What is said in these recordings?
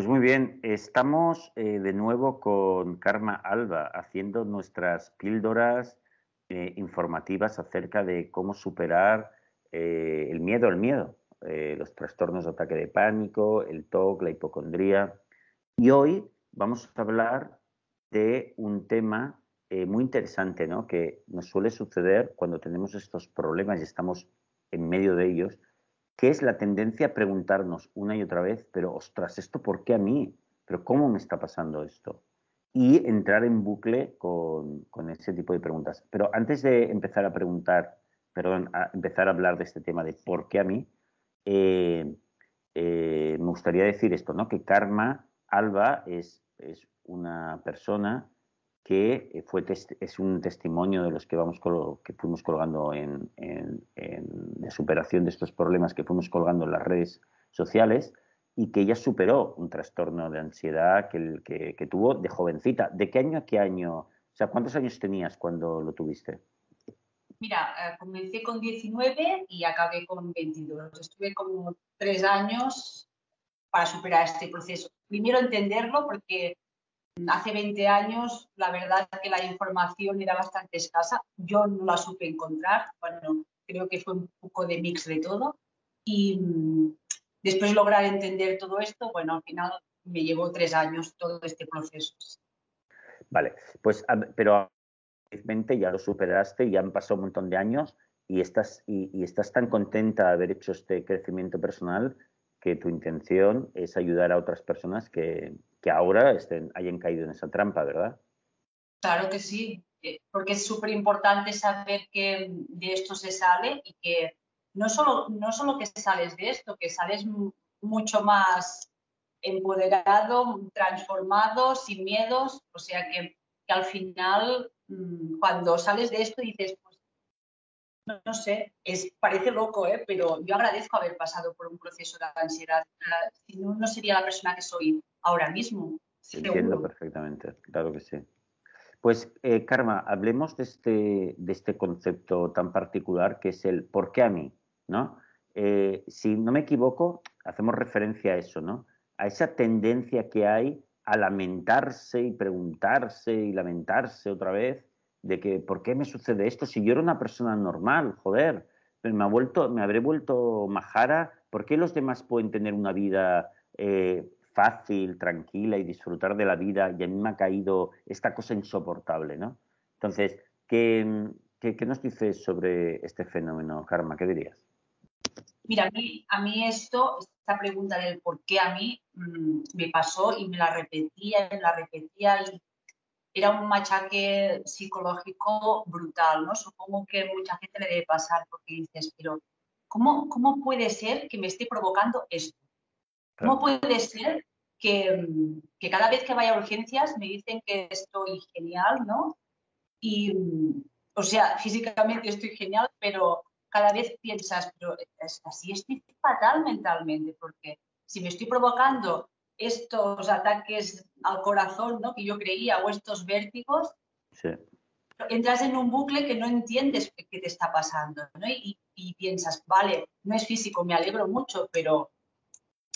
Pues muy bien, estamos eh, de nuevo con Karma Alba haciendo nuestras píldoras eh, informativas acerca de cómo superar eh, el miedo al miedo, los trastornos de ataque de pánico, el TOC, la hipocondría. Y hoy vamos a hablar de un tema muy interesante, ¿no? Que nos suele suceder cuando tenemos estos problemas y estamos en medio de ellos, que es la tendencia a preguntarnos una y otra vez, pero ostras, ¿esto por qué a mí? ¿Pero cómo me está pasando esto? Y entrar en bucle con, ese tipo de preguntas. Pero antes de empezar a preguntar, perdón, a empezar a hablar de este tema de por qué a mí, eh, eh, me gustaría decir esto, ¿no? Que Karma Alba es, es una persona que eh, fue es un testimonio de los que vamos que fuimos colgando en, de superación de estos problemas que fuimos colgando en las redes sociales y que ella superó un trastorno de ansiedad que, que, que, tuvo de jovencita. ¿De qué año a qué año? O sea, ¿cuántos años tenías cuando lo tuviste? Mira, eh, comencé con 19 y acabé con 22. Estuve como tres años para superar este proceso. Primero entenderlo porque Hace 20 años, la verdad que la información era bastante escasa. Yo no la supe encontrar. Bueno, creo que fue un poco de mix de todo. Y mm, después lograr entender todo esto, bueno, al final me llevó tres años todo este proceso. Vale, pues, pero ya lo superaste, ya han pasado un montón de años y estás, y estás tan contenta de haber hecho este crecimiento personal que tu intención es ayudar a otras personas que, que ahora estén, hayan caído en esa trampa, ¿verdad? Claro que sí, eh, porque es súper importante saber que de esto se sale y que no solo, no solo que sales de esto, que sales mucho más empoderado, transformado, sin miedos, o sea que, que al final mm, cuando sales de esto dices, no, sé, es, parece loco, ¿eh? pero yo agradezco haber pasado por un proceso de ansiedad. Si no, no sería la persona que soy ahora mismo. Entiendo perfectamente, claro que sí. Pues, eh, Karma, hablemos de este, de este concepto tan particular que es el ¿por qué a mí? ¿no? Eh, si no me equivoco, hacemos referencia a eso, ¿no? A esa tendencia que hay a lamentarse y preguntarse y lamentarse otra vez de que ¿por qué me sucede esto? Si yo era una persona normal, joder, me, ha vuelto, me habré vuelto majara, ¿por qué los demás pueden tener una vida eh, fácil, tranquila y disfrutar de la vida y a mí me ha caído esta cosa insoportable, ¿no? Entonces, ¿qué, qué, nos dices sobre este fenómeno, Karma? ¿Qué dirías? Mira, a mí, a mí esto, esta pregunta del por qué a mí mm, me pasó y me la repetía y me la repetía y era un machaque psicológico brutal, ¿no? Supongo que mucha gente le debe pasar porque dices, pero ¿cómo, cómo puede ser que me esté provocando esto? ¿Cómo puede ser que, que, cada vez que vaya a urgencias me dicen que estoy genial, ¿no? Y, o sea, físicamente estoy genial, pero cada vez piensas, pero así estoy fatal mentalmente, porque si me estoy provocando estos ataques al corazón ¿no? que yo creía o estos vértigos, entras en un bucle que no entiendes qué te está pasando ¿no? y, piensas, vale, no es físico, me alegro mucho, pero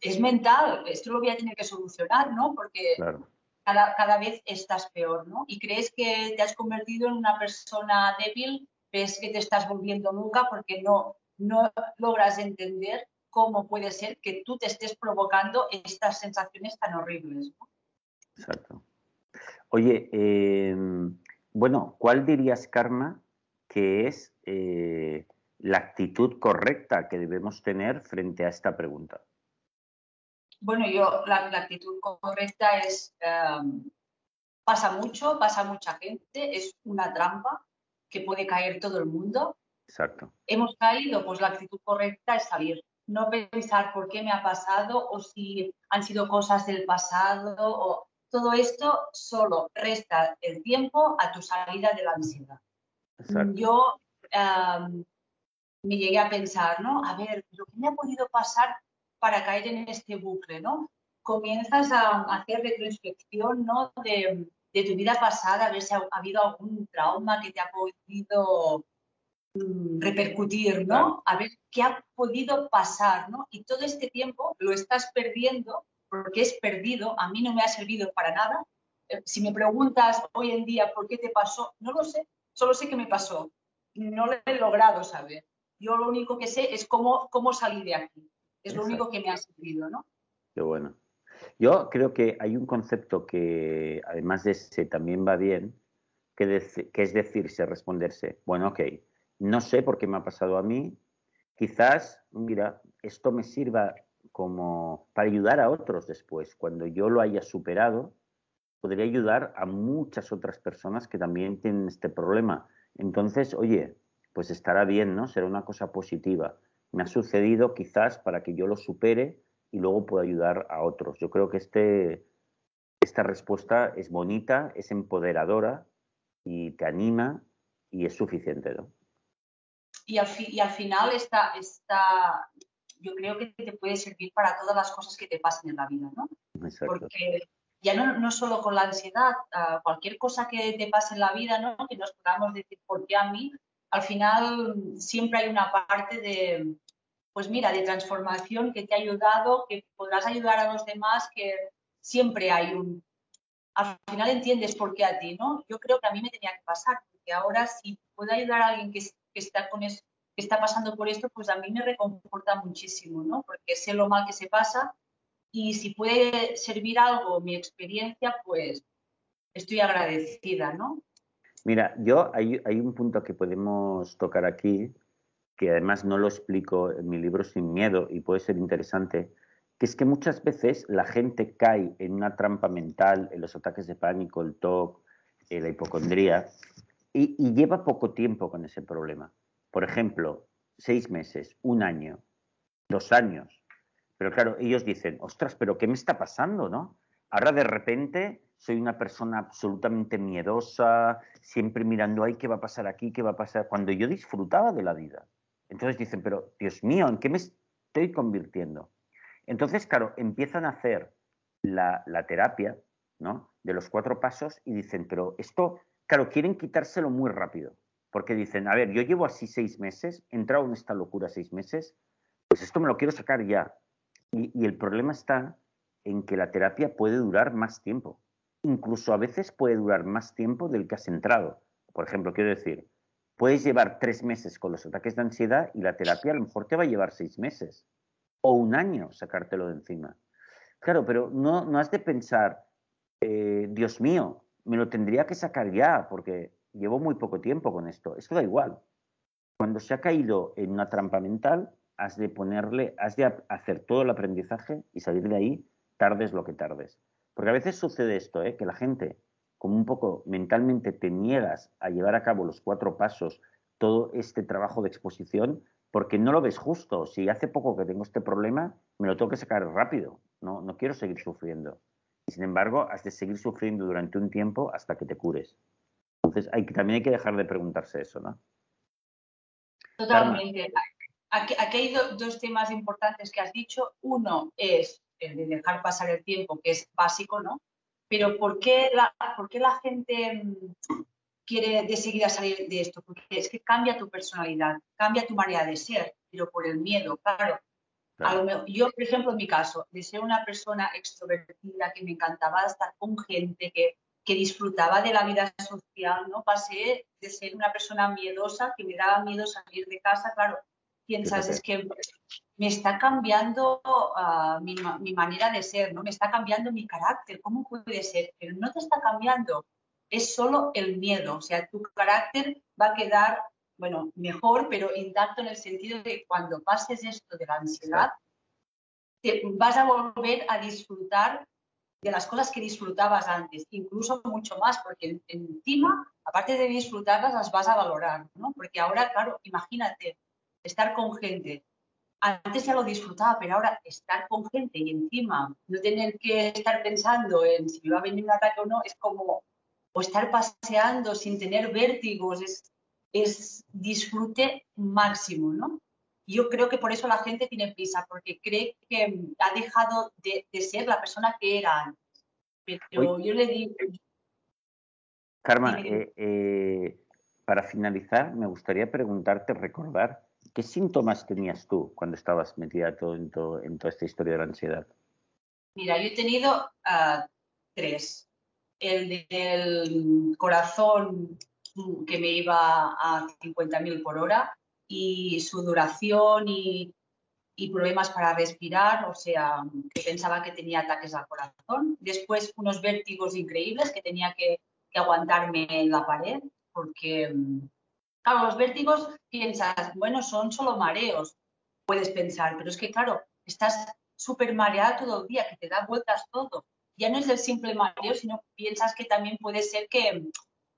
es mental, esto lo voy a tener que solucionar, ¿no? Porque cada, cada, vez estás peor, ¿no? Y crees que te has convertido en una persona débil, ves que te estás volviendo nunca porque no, no logras entender cómo puede ser que tú te estés provocando estas sensaciones tan horribles. Exacto. Oye, em, bueno, ¿cuál dirías, Karma, que es eh, la actitud correcta que debemos tener frente a esta pregunta? Bueno, yo la, actitud correcta es, em, pasa mucho, pasa mucha gente, es una trampa que puede caer todo el mundo. Exacto. Hemos caído, pues la actitud correcta es salir no pensar por qué me ha pasado o si han sido cosas del pasado o todo esto solo resta el tiempo a tu salida de la ansiedad. Yo me llegué a pensar, ¿no? A ver, lo que me ha podido pasar para caer en este bucle, ¿no? Comienzas a hacer retrospección, ¿no? De, de tu vida pasada, a ver si ha, habido algún trauma que te ha podido Mm, repercutir, ¿no? A ver qué ha podido pasar, ¿no? Y todo este tiempo lo estás perdiendo porque es perdido, a mí no me ha servido para nada. Eh, si me preguntas hoy en día por qué te pasó, no lo sé, solo sé que me pasó. No lo he logrado saber. Yo lo único que sé es cómo, cómo salir de aquí. Es lo único que me ha servido, ¿no? Qué bueno. Yo creo que hay un concepto que, además de ese, también va bien, que, que es decirse, responderse, bueno, ok, no sé por qué me ha pasado a mí, quizás, mira, esto me sirva como para ayudar a otros después. Cuando yo lo haya superado, podría ayudar a muchas otras personas que también tienen este problema. Entonces, oye, pues estará bien, ¿no? Será una cosa positiva. Me ha sucedido quizás para que yo lo supere y luego pueda ayudar a otros. Yo creo que este, esta respuesta es bonita, es empoderadora y te anima y es suficiente, ¿no? Y al, y al final está esta, yo creo que te puede servir para todas las cosas que te pasen en la vida, ¿no? Porque ya no, no solo con la ansiedad, ah, cualquier cosa que te pase en la vida, ¿no? Que nos podamos decir, ¿por qué a mí? Al final siempre hay una parte de, pues mira, de transformación que te ha ayudado, que podrás ayudar a los demás, que siempre hay un... Al final entiendes por qué a ti, ¿no? Yo creo que a mí me tenía que pasar, porque ahora si puedo ayudar a alguien que, está con eso, que está pasando por esto, pues a mí me reconforta muchísimo, ¿no? Porque sé lo mal que se pasa y si puede servir algo mi experiencia, pues estoy agradecida, ¿no? Mira, yo hay, un punto que podemos tocar aquí, que además no lo explico en mi libro Sin Miedo y puede ser interesante, que es que muchas veces la gente cae en una trampa mental, en los ataques de pánico, el TOC, la hipocondría, y, y, lleva poco tiempo con ese problema. Por ejemplo, seis meses, un año, dos años. Pero claro, ellos dicen, ostras, pero ¿qué me está pasando, no? Ahora de repente soy una persona absolutamente miedosa, siempre mirando, ay, ¿qué va a pasar aquí? ¿Qué va a pasar? Cuando yo disfrutaba de la vida. Entonces dicen, pero Dios mío, ¿en qué me estoy convirtiendo? Entonces, claro, empiezan a hacer la, terapia, ¿no? De los cuatro pasos y dicen, pero esto, claro, quieren quitárselo muy rápido, porque dicen, a ver, yo llevo así seis meses, he entrado en esta locura seis meses, pues esto me lo quiero sacar ya. Y, y el problema está en que la terapia puede durar más tiempo. Incluso a veces puede durar más tiempo del que has entrado. Por ejemplo, quiero decir, puedes llevar tres meses con los ataques de ansiedad y la terapia a lo mejor te va a llevar seis meses o un año sacártelo de encima. Claro, pero no, no has de pensar, eh, Dios mío, me lo tendría que sacar ya porque llevo muy poco tiempo con esto. Esto da igual. Cuando se ha caído en una trampa mental, has de ponerle, has de hacer todo el aprendizaje y salir de ahí tardes lo que tardes. Porque a veces sucede esto, ¿eh? que la gente como un poco mentalmente te niegas a llevar a cabo los cuatro pasos, todo este trabajo de exposición, porque no lo ves justo. Si hace poco que tengo este problema, me lo tengo que sacar rápido. No, no quiero seguir sufriendo. Y sin embargo, has de seguir sufriendo durante un tiempo hasta que te cures. Entonces, hay, también hay que dejar de preguntarse eso, ¿no? Totalmente. Aquí, hay dos temas importantes que has dicho. Uno es el de dejar pasar el tiempo, que es básico, ¿no? Pero ¿por qué la, por qué la gente mm, quiere de seguir a salir de esto? Porque es que cambia tu personalidad, cambia tu manera de ser, pero por el miedo, claro. yo, por ejemplo, en mi caso, de ser una persona extrovertida, que me encantaba estar con gente, que, que disfrutaba de la vida social, ¿no? Pasé de ser una persona miedosa, que me daba miedo salir de casa, claro, piensas, es que me está cambiando ah, mi, manera de ser, ¿no? Me está cambiando mi carácter, ¿cómo puede ser? Pero no te está cambiando, es solo el miedo, o sea, tu carácter va a quedar, bueno, mejor, pero intacto en el sentido de que cuando pases esto de la ansiedad, te vas a volver a disfrutar de las cosas que disfrutabas antes, incluso mucho más, porque encima, aparte de disfrutarlas, las vas a valorar, ¿no? Porque ahora, claro, imagínate estar con gente antes ya lo disfrutaba, pero ahora estar con gente y encima no tener que estar pensando en si me va a venir un ataque o no, es como, o estar paseando sin tener vértigos, es, es disfrute máximo, ¿no? Yo creo que por eso la gente tiene prisa, porque cree que ha dejado de, ser la persona que era antes. Pero yo le digo... Karma, eh, eh, para finalizar, me gustaría preguntarte, recordar, ¿Qué síntomas tenías tú cuando estabas metida todo en, toda esta historia de la ansiedad? Mira, yo he tenido ah, tres. El del corazón que me iba a 50.000 por hora y su duración y, problemas para respirar, o sea, que pensaba que tenía ataques al corazón. Después unos vértigos increíbles que tenía que, que aguantarme en la pared porque, mm, claro, los vértigos piensas, bueno, son solo mareos, puedes pensar, pero es que, claro, estás súper mareada todo el día, que te da vueltas todo. Ya no es el simple mareo, sino que piensas que también puede ser que,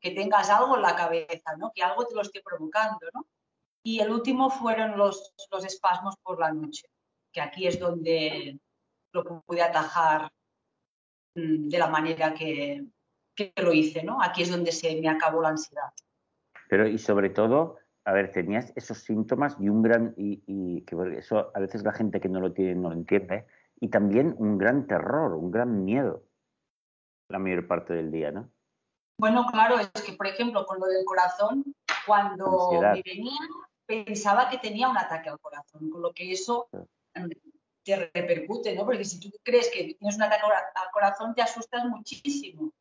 tengas algo en la cabeza, ¿no? Que algo te lo esté provocando, ¿no? Y el último fueron los, los espasmos por la noche, que aquí es donde lo pude atajar mm, de la manera que, que lo hice, ¿no? Aquí es donde se me acabó la ansiedad. Pero y sobre todo, a ver, tenías esos síntomas y un gran, y, que eso a veces la gente que no lo tiene no lo entiende, y también un gran terror, un gran miedo la mayor parte del día, ¿no? Bueno, claro, es que, por ejemplo, con lo del corazón, cuando me venía, pensaba que tenía un ataque al corazón, con lo que eso te repercute, ¿no? Porque si tú crees que tienes un ataque al corazón, te asustas muchísimo.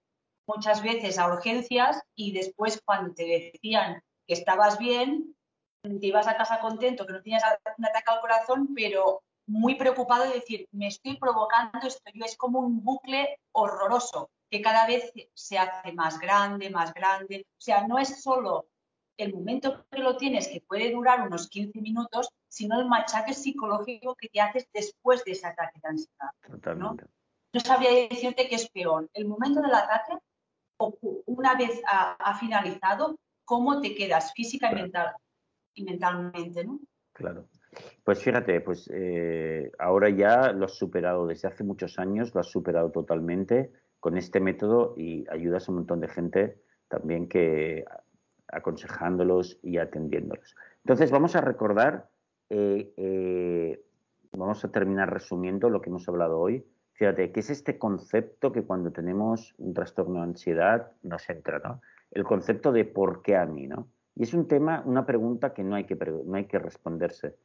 Muchas veces a urgencias y después cuando te decían que estabas bien, te ibas a casa contento, que no tenías un ataque al corazón, pero muy preocupado de decir, me estoy provocando esto. Yo es como un bucle horroroso, que cada vez se hace más grande, más grande. O sea, no es solo el momento que lo tienes, que puede durar unos 15 minutos, sino el machaque psicológico que te haces después de ese ataque de ansiedad. Totalmente. ¿no? sabría decirte que es peor el momento del ataque una vez ha finalizado cómo te quedas física y, mental, y mentalmente, ¿no? Claro. Pues fíjate, pues eh, ahora ya lo has superado desde hace muchos años, lo has superado totalmente con este método y ayudas a un montón de gente también que aconsejándolos y atendiéndolos. Entonces vamos a recordar, eh, eh, vamos a terminar resumiendo lo que hemos hablado hoy. Fíjate, ¿qué es este concepto que cuando tenemos un trastorno de ansiedad nos entra, ¿no? el concepto de por qué a mí, ¿no? Y es un tema, una pregunta que no hay que, no hay que responderse.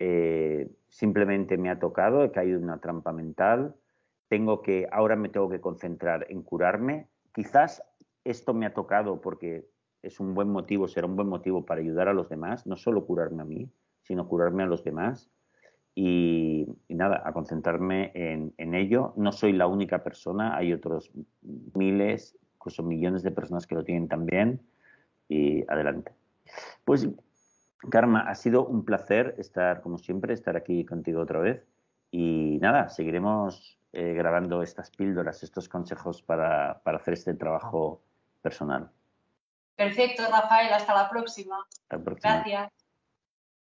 Eh, simplemente me ha tocado, he caído en una trampa mental, tengo que, ahora me tengo que concentrar en curarme. Quizás esto me ha tocado porque es un buen motivo, será un buen motivo para ayudar a los demás, no solo curarme a mí, sino curarme a los demás. Y, nada, a concentrarme en, en, ello. No soy la única persona, hay otros miles incluso millones de personas que lo tienen también. Y adelante. Pues, Karma, ha sido un placer estar, como siempre, estar aquí contigo otra vez. Y nada, seguiremos eh, grabando estas píldoras, estos consejos para, para hacer este trabajo personal. Perfecto, Rafael. Hasta la próxima. Hasta la próxima. Gracias.